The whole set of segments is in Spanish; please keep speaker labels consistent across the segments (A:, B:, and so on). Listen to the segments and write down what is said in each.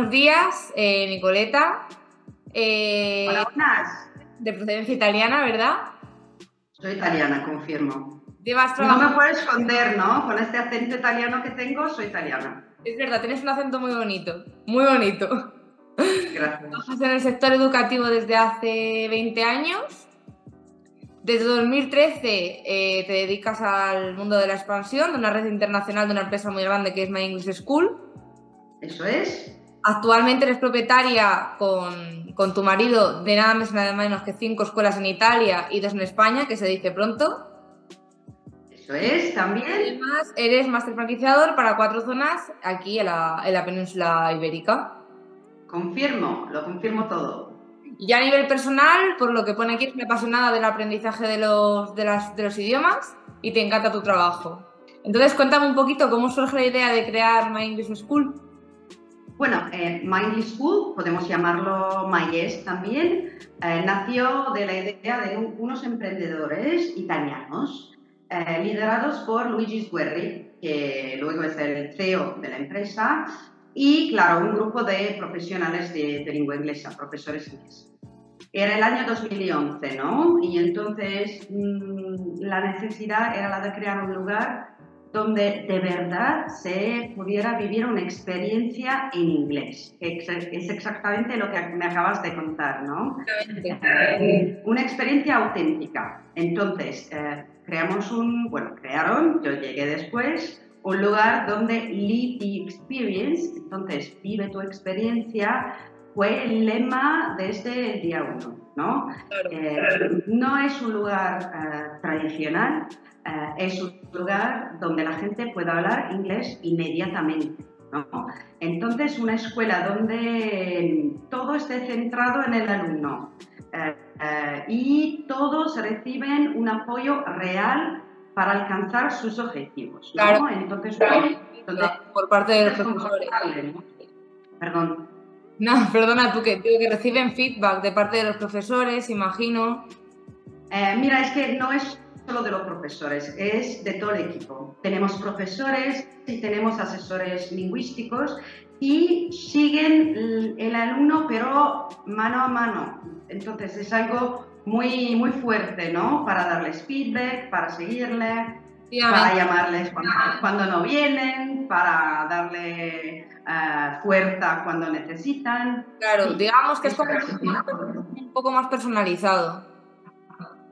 A: buenos días, eh, Nicoleta.
B: Eh, Hola, buenas.
A: De procedencia italiana, ¿verdad?
B: Soy italiana, confirmo. No me puedo esconder, ¿no? Con este acento italiano que tengo, soy italiana.
A: Es verdad, tienes un acento muy bonito, muy bonito.
B: Gracias.
A: Trabajas en el sector educativo desde hace 20 años. Desde 2013 eh, te dedicas al mundo de la expansión de una red internacional de una empresa muy grande que es My English School.
B: Eso es.
A: Actualmente eres propietaria con, con tu marido de nada más y nada menos que cinco escuelas en Italia y dos en España, que se dice pronto.
B: Eso es, también.
A: Además, eres máster franquiciador para cuatro zonas aquí en la, en la península ibérica.
B: Confirmo, lo confirmo todo.
A: Y a nivel personal, por lo que pone aquí, eres apasionada del aprendizaje de los, de, las, de los idiomas y te encanta tu trabajo. Entonces, cuéntame un poquito cómo surge la idea de crear My English School.
B: Bueno, eh, School, podemos llamarlo MyES también, eh, nació de la idea de unos emprendedores italianos eh, liderados por Luigi Sguerri, que luego es el CEO de la empresa, y claro, un grupo de profesionales de, lengua inglesa, profesores ingleses. Era el año 2011, ¿no? Y entonces mm, la necesidad era la de crear un lugar donde de verdad se pudiera vivir una experiencia en inglés, que es exactamente lo que me acabas de contar, ¿no? Eh, una experiencia auténtica. Entonces, eh, creamos un, bueno, crearon, yo llegué después, un lugar donde live the experience, entonces vive tu experiencia, fue el lema desde el día uno, ¿no? Eh, no es un lugar tradicional, eh, es un lugar donde la gente pueda hablar inglés inmediatamente. Entonces, una escuela donde todo esté centrado en el alumno eh, eh, y todos reciben un apoyo real para alcanzar sus objetivos.
A: Claro. Entonces, por parte de los profesores.
B: Perdón.
A: No, perdona, tú que, que reciben feedback de parte de los profesores, imagino.
B: mira, es que no es solo de los profesores, es de todo el equipo. Tenemos profesores y tenemos asesores lingüísticos y siguen el alumno, pero mano a mano. Entonces es algo muy, muy fuerte, ¿no? Para darles feedback, para seguirle, para llamarles cuando, no vienen, para darle uh, fuerza cuando necesitan.
A: Claro, digamos que es como un poco más personalizado.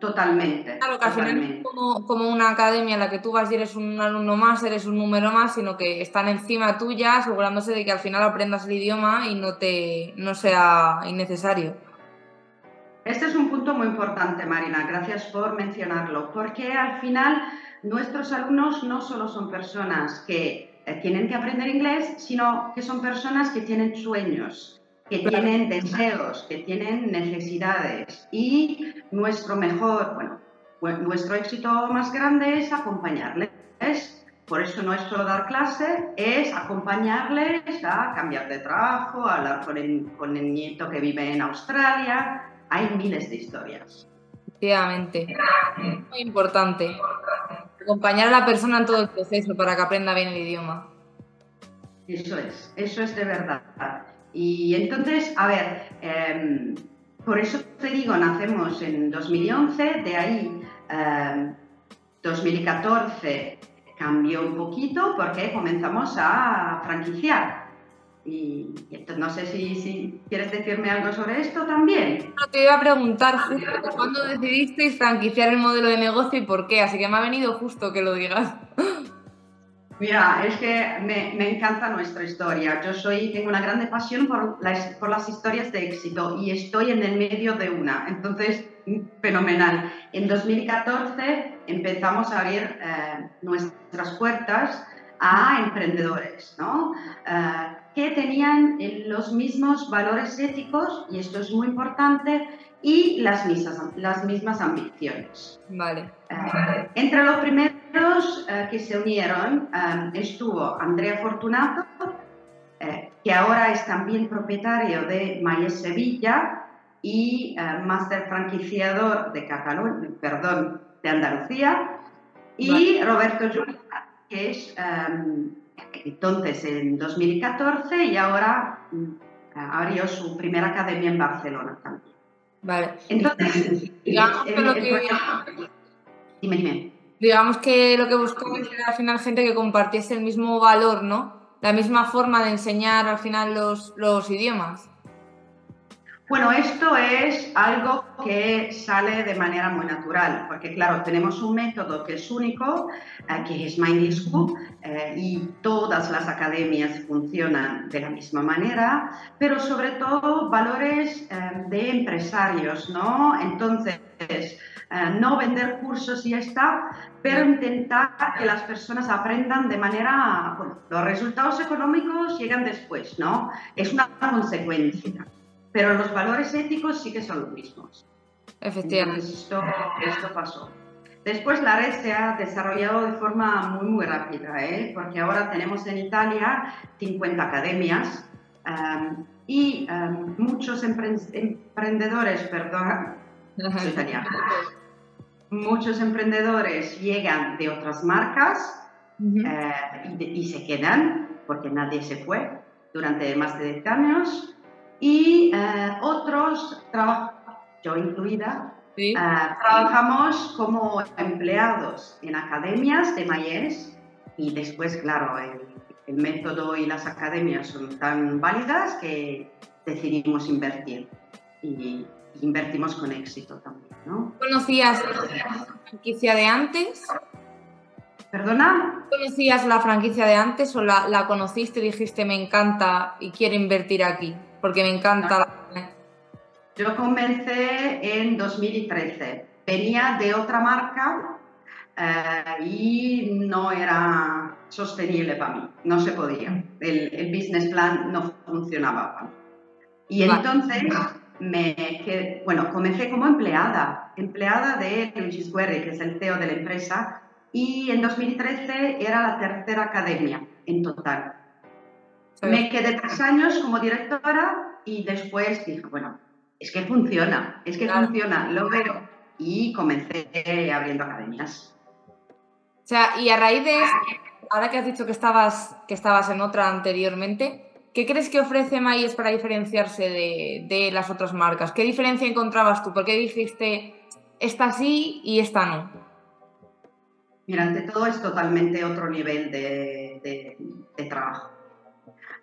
B: Totalmente.
A: Claro, que al final es como, una academia en la que tú vas y eres un alumno más, eres un número más, sino que están encima tuya asegurándose de que al final aprendas el idioma y no, te, no sea innecesario.
B: Este es un punto muy importante, Marina, gracias por mencionarlo, porque al final nuestros alumnos no solo son personas que eh, tienen que aprender inglés, sino que son personas que tienen sueños, que tienen deseos, que tienen necesidades y nuestro mejor, bueno, pues nuestro éxito más grande es acompañarles. Por eso no es solo dar clase, es acompañarles a cambiar de trabajo, a hablar con el, con el nieto que vive en Australia. Hay miles de historias.
A: Efectivamente, muy importante. Acompañar a la persona en todo el proceso para que aprenda bien el idioma.
B: Eso es, eso es de verdad. Y entonces, a ver, em, por eso te digo, nacemos en 2011, de ahí 2014 em, cambió un poquito porque comenzamos a franquiciar. Y, entonces no sé si, quieres decirme algo sobre esto también.
A: te iba a preguntar justo cuándo decidisteis franquiciar el modelo de negocio y por qué, así que me ha venido justo que lo digas.
B: Mira, es que me, encanta nuestra historia. Yo soy, tengo una grande pasión por las, por las historias de éxito y estoy en el medio de una. Entonces, fenomenal. En 2014 empezamos a abrir eh, nuestras puertas a emprendedores, ¿no? Eh, que tenían los mismos valores éticos, y esto es muy importante, y las mismas, las mismas ambiciones.
A: Vale.
B: Eh, entre los primeros eh, que se unieron eh, estuvo Andrea Fortunato, que ahora es también propietario de Mayes Sevilla y máster franquiciador de Cataluña, perdón, de Andalucía, y Roberto Julián, que es entonces en 2014 y ahora mm, abrió su primera academia en Barcelona también.
A: Vale.
B: Entonces,
A: digamos que lo que...
B: Dime, dime.
A: Digamos que lo que buscó era al final gente que compartiese el mismo valor, ¿no? La misma forma de enseñar al final los, los idiomas.
B: Bueno, esto es algo que sale de manera muy natural, porque claro, tenemos un método que es único, eh, que es School, eh, y todas las academias funcionan de la misma manera, pero sobre todo valores eh, de empresarios, ¿no? Entonces, no vender cursos y ya está, pero intentar que las personas aprendan de manera, bueno, los resultados económicos llegan después, ¿no? Es una consecuencia pero los valores éticos sí que son los mismos.
A: Efectivamente.
B: esto, esto, pasó. Después la red se ha desarrollado de forma muy, muy rápida, ¿eh? porque ahora tenemos en Italia 50 academias um, y um, muchos emprendedores, perdón, muchos emprendedores llegan de otras marcas eh, y, y, se quedan porque nadie se fue durante más de 10 años y eh, otros, yo incluida, eh, trabajamos como empleados en academias de Mayes y después, claro, el, método y las academias son tan válidas que decidimos invertir y invertimos con éxito también. ¿no?
A: ¿Conocías la franquicia de antes?
B: ¿Perdona?
A: ¿Conocías la franquicia de antes o la, la conociste y dijiste me encanta y quiero invertir aquí? Porque me encanta.
B: Yo comencé en 2013. Venía de otra marca eh, y no era sostenible para mí, no se podía. El, business plan no funcionaba para mí. Y entonces me bueno, comencé como empleada, empleada de Luigi Guerri, que es el CEO de la empresa, y en 2013 era la tercera academia en total. Me quedé tres años como directora y después dije, bueno, es que funciona, es que funciona, lo veo. Y comencé abriendo academias.
A: O sea, y a raíz de ahora que has dicho que estabas, que estabas en otra anteriormente, ¿qué crees que ofrece Mayes para diferenciarse de, de, las otras marcas? ¿Qué diferencia encontrabas tú? ¿Por qué dijiste esta sí y esta no?
B: Mira, ante todo es totalmente otro nivel de, de trabajo.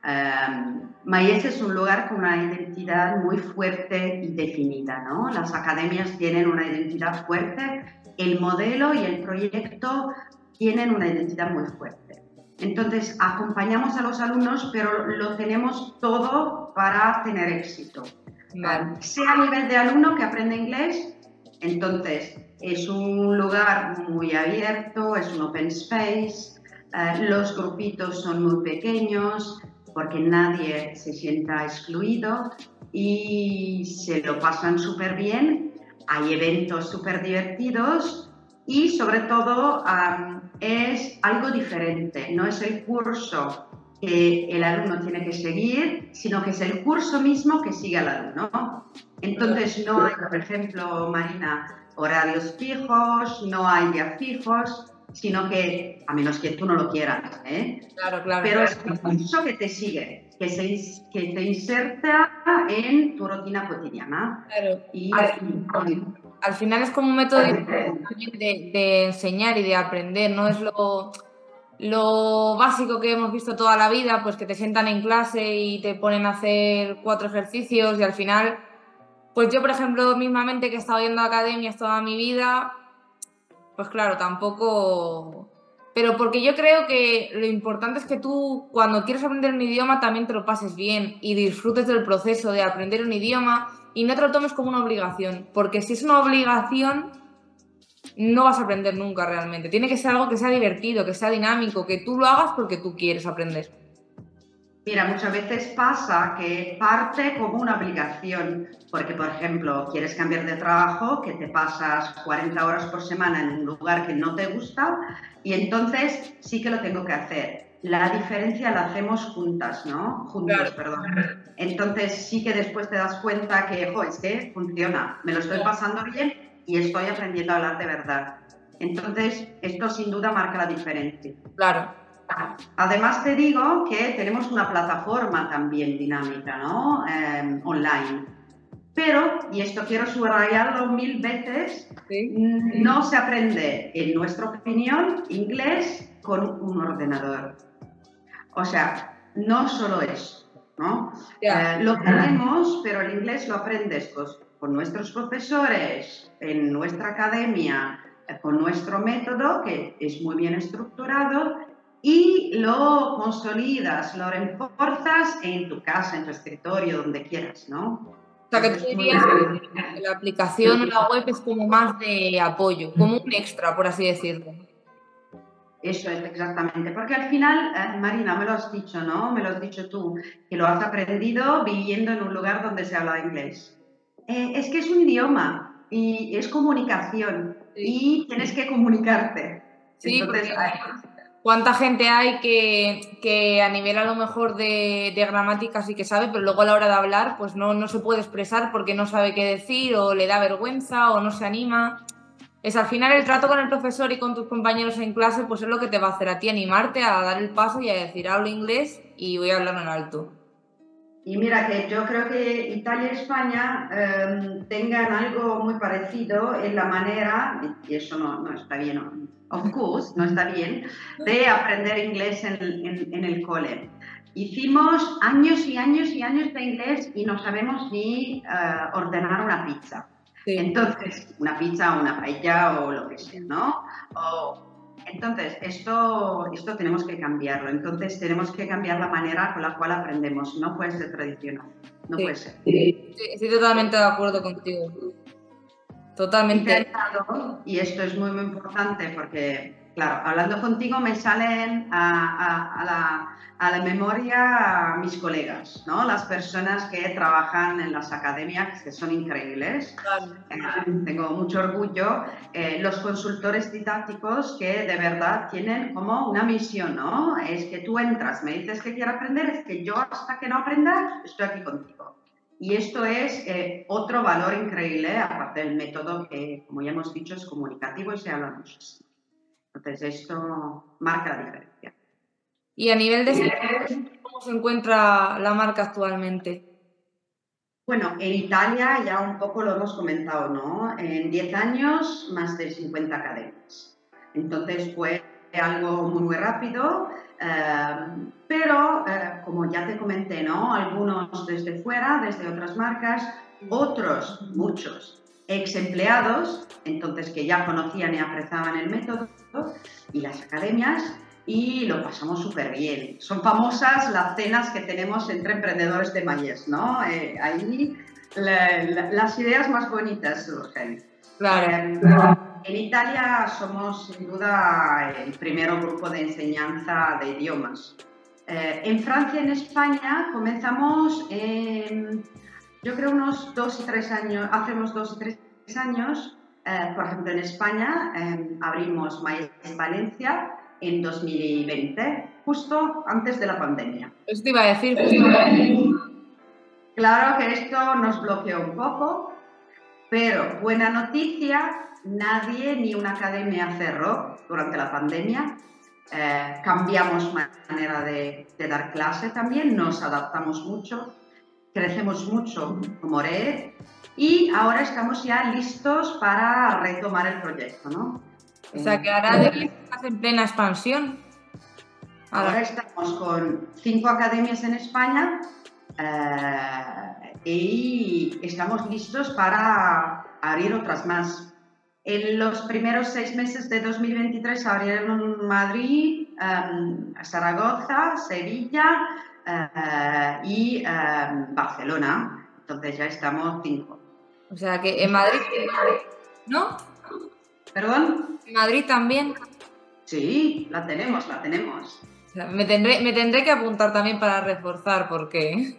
B: Um, es un lugar con una identidad muy fuerte y definida, ¿no? Las academias tienen una identidad fuerte, el modelo y el proyecto tienen una identidad muy fuerte. Entonces, acompañamos a los alumnos, pero lo tenemos todo para tener éxito. sea a nivel de alumno que aprende inglés, entonces es un lugar muy abierto, es un open space, eh, los grupitos son muy pequeños, porque nadie se sienta excluido y se lo pasan súper bien. Hay eventos súper divertidos y sobre todo es algo diferente, no es el curso que el alumno tiene que seguir, sino que es el curso mismo que sigue al alumno. Entonces no hay, por ejemplo, Marina, horarios fijos, no hay días fijos, sino que, a menos que tú no lo quieras, ¿eh?
A: Claro, claro.
B: Pero es un curso que te sigue, que se, que te inserta en tu rutina cotidiana.
A: Claro. Y, al, final es como un método de, de, enseñar y de aprender, no es lo, lo básico que hemos visto toda la vida, pues que te sientan en clase y te ponen a hacer cuatro ejercicios y al final, pues yo, por ejemplo, mismamente que he estado yendo a academias toda mi vida, pues claro, tampoco... Pero porque yo creo que lo importante es que tú cuando quieres aprender un idioma también te lo pases bien y disfrutes del proceso de aprender un idioma y no te lo tomes como una obligación, porque si es una obligación no vas a aprender nunca realmente. Tiene que ser algo que sea divertido, que sea dinámico, que tú lo hagas porque tú quieres aprender.
B: Mira, muchas veces pasa que parte como una obligación, porque por ejemplo, quieres cambiar de trabajo, que te pasas 40 horas por semana en un lugar que no te gusta y entonces sí que lo tengo que hacer. La diferencia la hacemos juntas, ¿no? Juntos, perdón. Entonces sí que después te das cuenta que, jo, es que funciona, me lo estoy pasando bien y estoy aprendiendo a hablar de verdad. Entonces, esto sin duda marca la diferencia.
A: Claro,
B: Además te digo que tenemos una plataforma también dinámica, ¿no? Em, online. Pero, y esto quiero subrayarlo mil veces, no se aprende, en nuestra opinión, inglés con un ordenador. O sea, no solo eso, ¿no? Eh, lo tenemos, pero el inglés lo aprendes con nuestros profesores, en nuestra academia, eh, con nuestro método, que es muy bien estructurado, y lo consolidas, lo reforzas en tu casa, en tu escritorio, donde quieras, ¿no?
A: O sea, que tú dirías que la aplicación o la web es como más de apoyo, como un extra, por así decirlo.
B: Eso es exactamente, porque al final, eh, Marina, me lo has dicho, ¿no? Me lo has dicho tú, que lo has aprendido viviendo en un lugar donde se habla inglés. Eh, es que es un idioma y es comunicación y tienes que comunicarte.
A: Sí, Entonces, ¿Cuánta gente hay que, a nivel a lo mejor de, gramática sí que sabe, pero luego a la hora de hablar pues no, no se puede expresar porque no sabe qué decir o le da vergüenza o no se anima? Es al final el trato con el profesor y con tus compañeros en clase pues es lo que te va a hacer a ti animarte a dar el paso y a decir hablo inglés y voy a hablar en alto.
B: Y mira que yo creo que Italia y España em, tengan algo muy parecido en la manera, y eso no, no está bien, of course, no está bien, de aprender inglés en, en, el cole. Hicimos años y años y años de inglés y no sabemos ni eh, ordenar una pizza. Entonces, una pizza o una paella o lo que sea, ¿no? entonces, esto, esto tenemos que cambiarlo. Entonces, tenemos que cambiar la manera con la cual aprendemos. No puede ser tradicional. No puede ser.
A: Sí, estoy totalmente de acuerdo contigo. Totalmente.
B: Y esto es muy, muy importante porque, claro, hablando contigo me salen a, la, a, la, memoria mis colegas, ¿no? Las personas que trabajan en las academias, que son increíbles. Eh, tengo mucho orgullo. Eh, los consultores didácticos que de verdad tienen como una misión, ¿no? Es que tú entras, me dices que quiero aprender, es que yo hasta que no aprenda estoy aquí contigo. Y esto es eh, otro valor increíble, aparte del método que, como ya hemos dicho, es comunicativo y se habla muchísimo. Entonces, esto marca la diferencia.
A: Y a nivel de ¿cómo se encuentra la marca actualmente?
B: Bueno, en Italia ya un poco lo hemos comentado, ¿no? En 10 años, más de 50 academias. Entonces fue algo muy, muy rápido. Em, pero, eh, como ya te comenté, ¿no? Algunos desde fuera, desde otras marcas, otros, muchos, ex empleados, entonces que ya conocían y apreciaban el método, y las academias, y lo pasamos súper bien. Son famosas las cenas que tenemos entre emprendedores de Mayes, ¿no? Eh, ahí las ideas más bonitas surgen. Claro. Em, en Italia somos sin duda el primer grupo de enseñanza de idiomas. Eh, en Francia y en España comenzamos, yo creo, unos dos y tres años, hace unos dos y tres años, eh, por ejemplo, en España em, abrimos Maíz Valencia en 2020, justo antes de la pandemia.
A: Eso te iba a decir.
B: Claro que esto nos bloqueó un poco, pero buena noticia, nadie ni una academia cerró durante la pandemia. Eh, cambiamos manera de, dar clase también, nos adaptamos mucho, crecemos mucho como red y ahora estamos ya listos para retomar el proyecto. ¿no?
A: O sea que ahora estás en plena expansión.
B: Ahora estamos con cinco academias en España eh, y estamos listos para abrir otras más. En los primeros seis meses de 2023 abrieron Madrid, em, Zaragoza, Sevilla eh, y em, Barcelona. Entonces ya estamos cinco.
A: O sea que en Madrid, ¿no?
B: ¿Perdón?
A: ¿En Madrid también?
B: Sí, la tenemos, la tenemos.
A: me, tendré, me tendré que apuntar también para reforzar porque...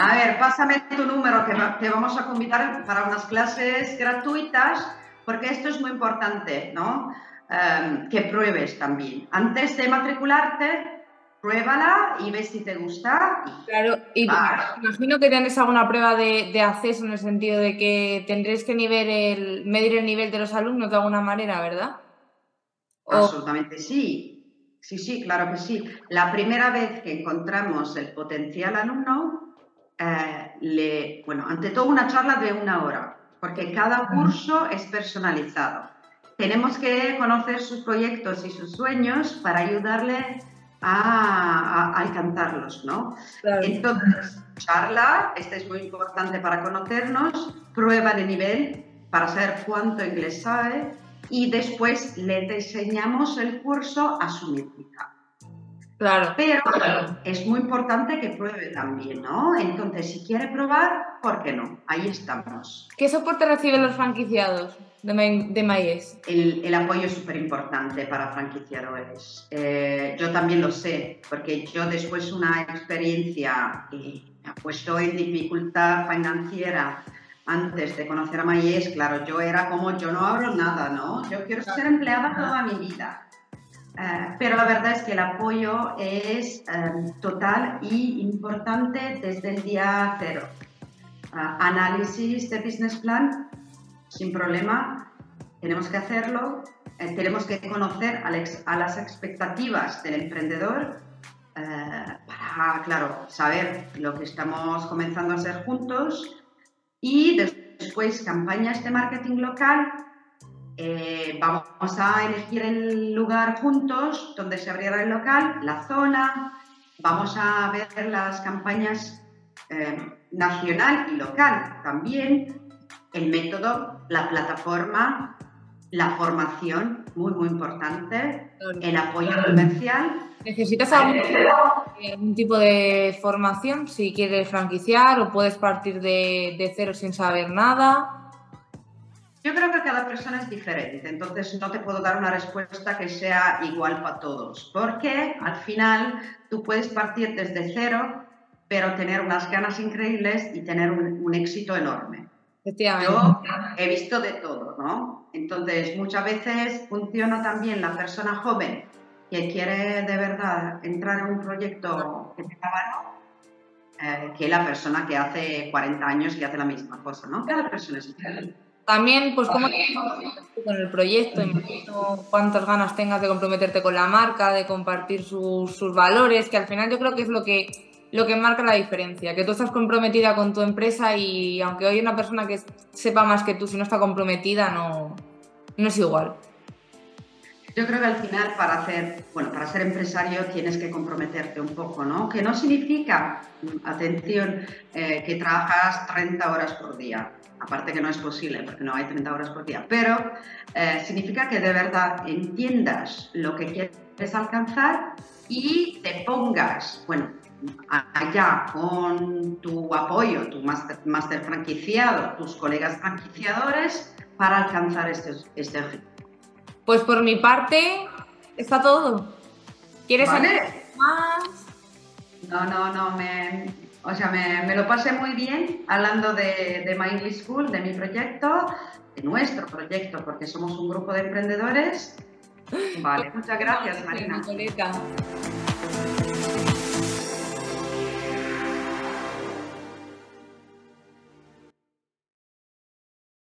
B: A ver, pásame tu número que te vamos a convidar para unas clases gratuitas porque esto es muy importante, ¿no? Em, que pruebes también. Antes de matricularte, pruébala y ves si te gusta.
A: claro, y imagino que tendréis alguna prueba de, acceso en el sentido de que tendréis que medir el nivel de los alumnos de alguna manera, ¿verdad?
B: Absolutamente sí. sí, sí, claro que sí. La primera vez que encontramos el potencial alumno, eh, le, bueno, ante todo una charla de una hora, porque cada curso es personalizado. Tenemos que conocer sus proyectos y sus sueños para ayudarle a, alcanzarlos, ¿no? Entonces, charla, esta es muy importante para conocernos, prueba de nivel para saber cuánto inglés sabe y después le diseñamos el curso a su métrica.
A: Claro.
B: Pero es muy importante que pruebe también, ¿no? Entonces, si quiere probar, ¿por qué no? Ahí estamos.
A: ¿Qué soporte reciben los franquiciados de, de
B: El, el, apoyo es súper importante para franquiciadores. Eh, yo también lo sé, porque yo después de una experiencia que me ha puesto en dificultad financiera antes de conocer a Mayes, claro, yo era como, yo no abro nada, ¿no? Yo quiero ser empleada toda mi vida. Eh, pero la verdad es que el apoyo es eh, total y importante desde el día cero. Eh, análisis de business plan, sin problema, tenemos que hacerlo. tenemos que conocer a, las expectativas del emprendedor para, claro, saber lo que estamos comenzando a hacer juntos y después campañas de marketing local eh, vamos a elegir el lugar juntos donde se abriera el local, la zona, vamos a ver las campañas eh, nacional y local también, el método, la plataforma, la formación, muy, muy importante, el apoyo comercial.
A: ¿Necesitas algún, tipo de formación si quieres franquiciar o puedes partir de cero sin saber nada?
B: Yo creo que cada persona es diferente, entonces no te puedo dar una respuesta que sea igual para todos, porque al final tú puedes partir desde cero, pero tener unas ganas increíbles y tener un, éxito enorme. Yo he visto de todo, ¿no? Entonces, muchas veces funciona también la persona joven que quiere de verdad entrar en un proyecto que tenga valor, eh, que la persona que hace 40 años que hace la misma cosa, ¿no? Cada persona es diferente.
A: También, pues, cómo con el proyecto, cuántas ganas tengas de comprometerte con la marca, de compartir sus, valores, que al final yo creo que es lo que, lo que marca la diferencia, que tú estás comprometida con tu empresa y aunque hoy una persona que sepa más que tú, si no está comprometida, no, no es igual.
B: Yo creo que al final para hacer, bueno, para ser empresario tienes que comprometerte un poco, ¿no? Que no significa, atención, eh, que trabajas 30 horas por día aparte que no es posible porque no hay 30 horas por día, pero eh, significa que de verdad entiendas lo que quieres alcanzar y te pongas, bueno, allá con tu apoyo, tu máster, franquiciado, tus colegas franquiciadores para alcanzar este, este objetivo.
A: Pues por mi parte está todo. ¿Quieres saber más?
B: No, no, no, me, o sea, me, lo pasé muy bien hablando de, de My English School, de mi proyecto, de nuestro proyecto, porque somos un grupo de emprendedores. Vale, muchas gracias, Marina.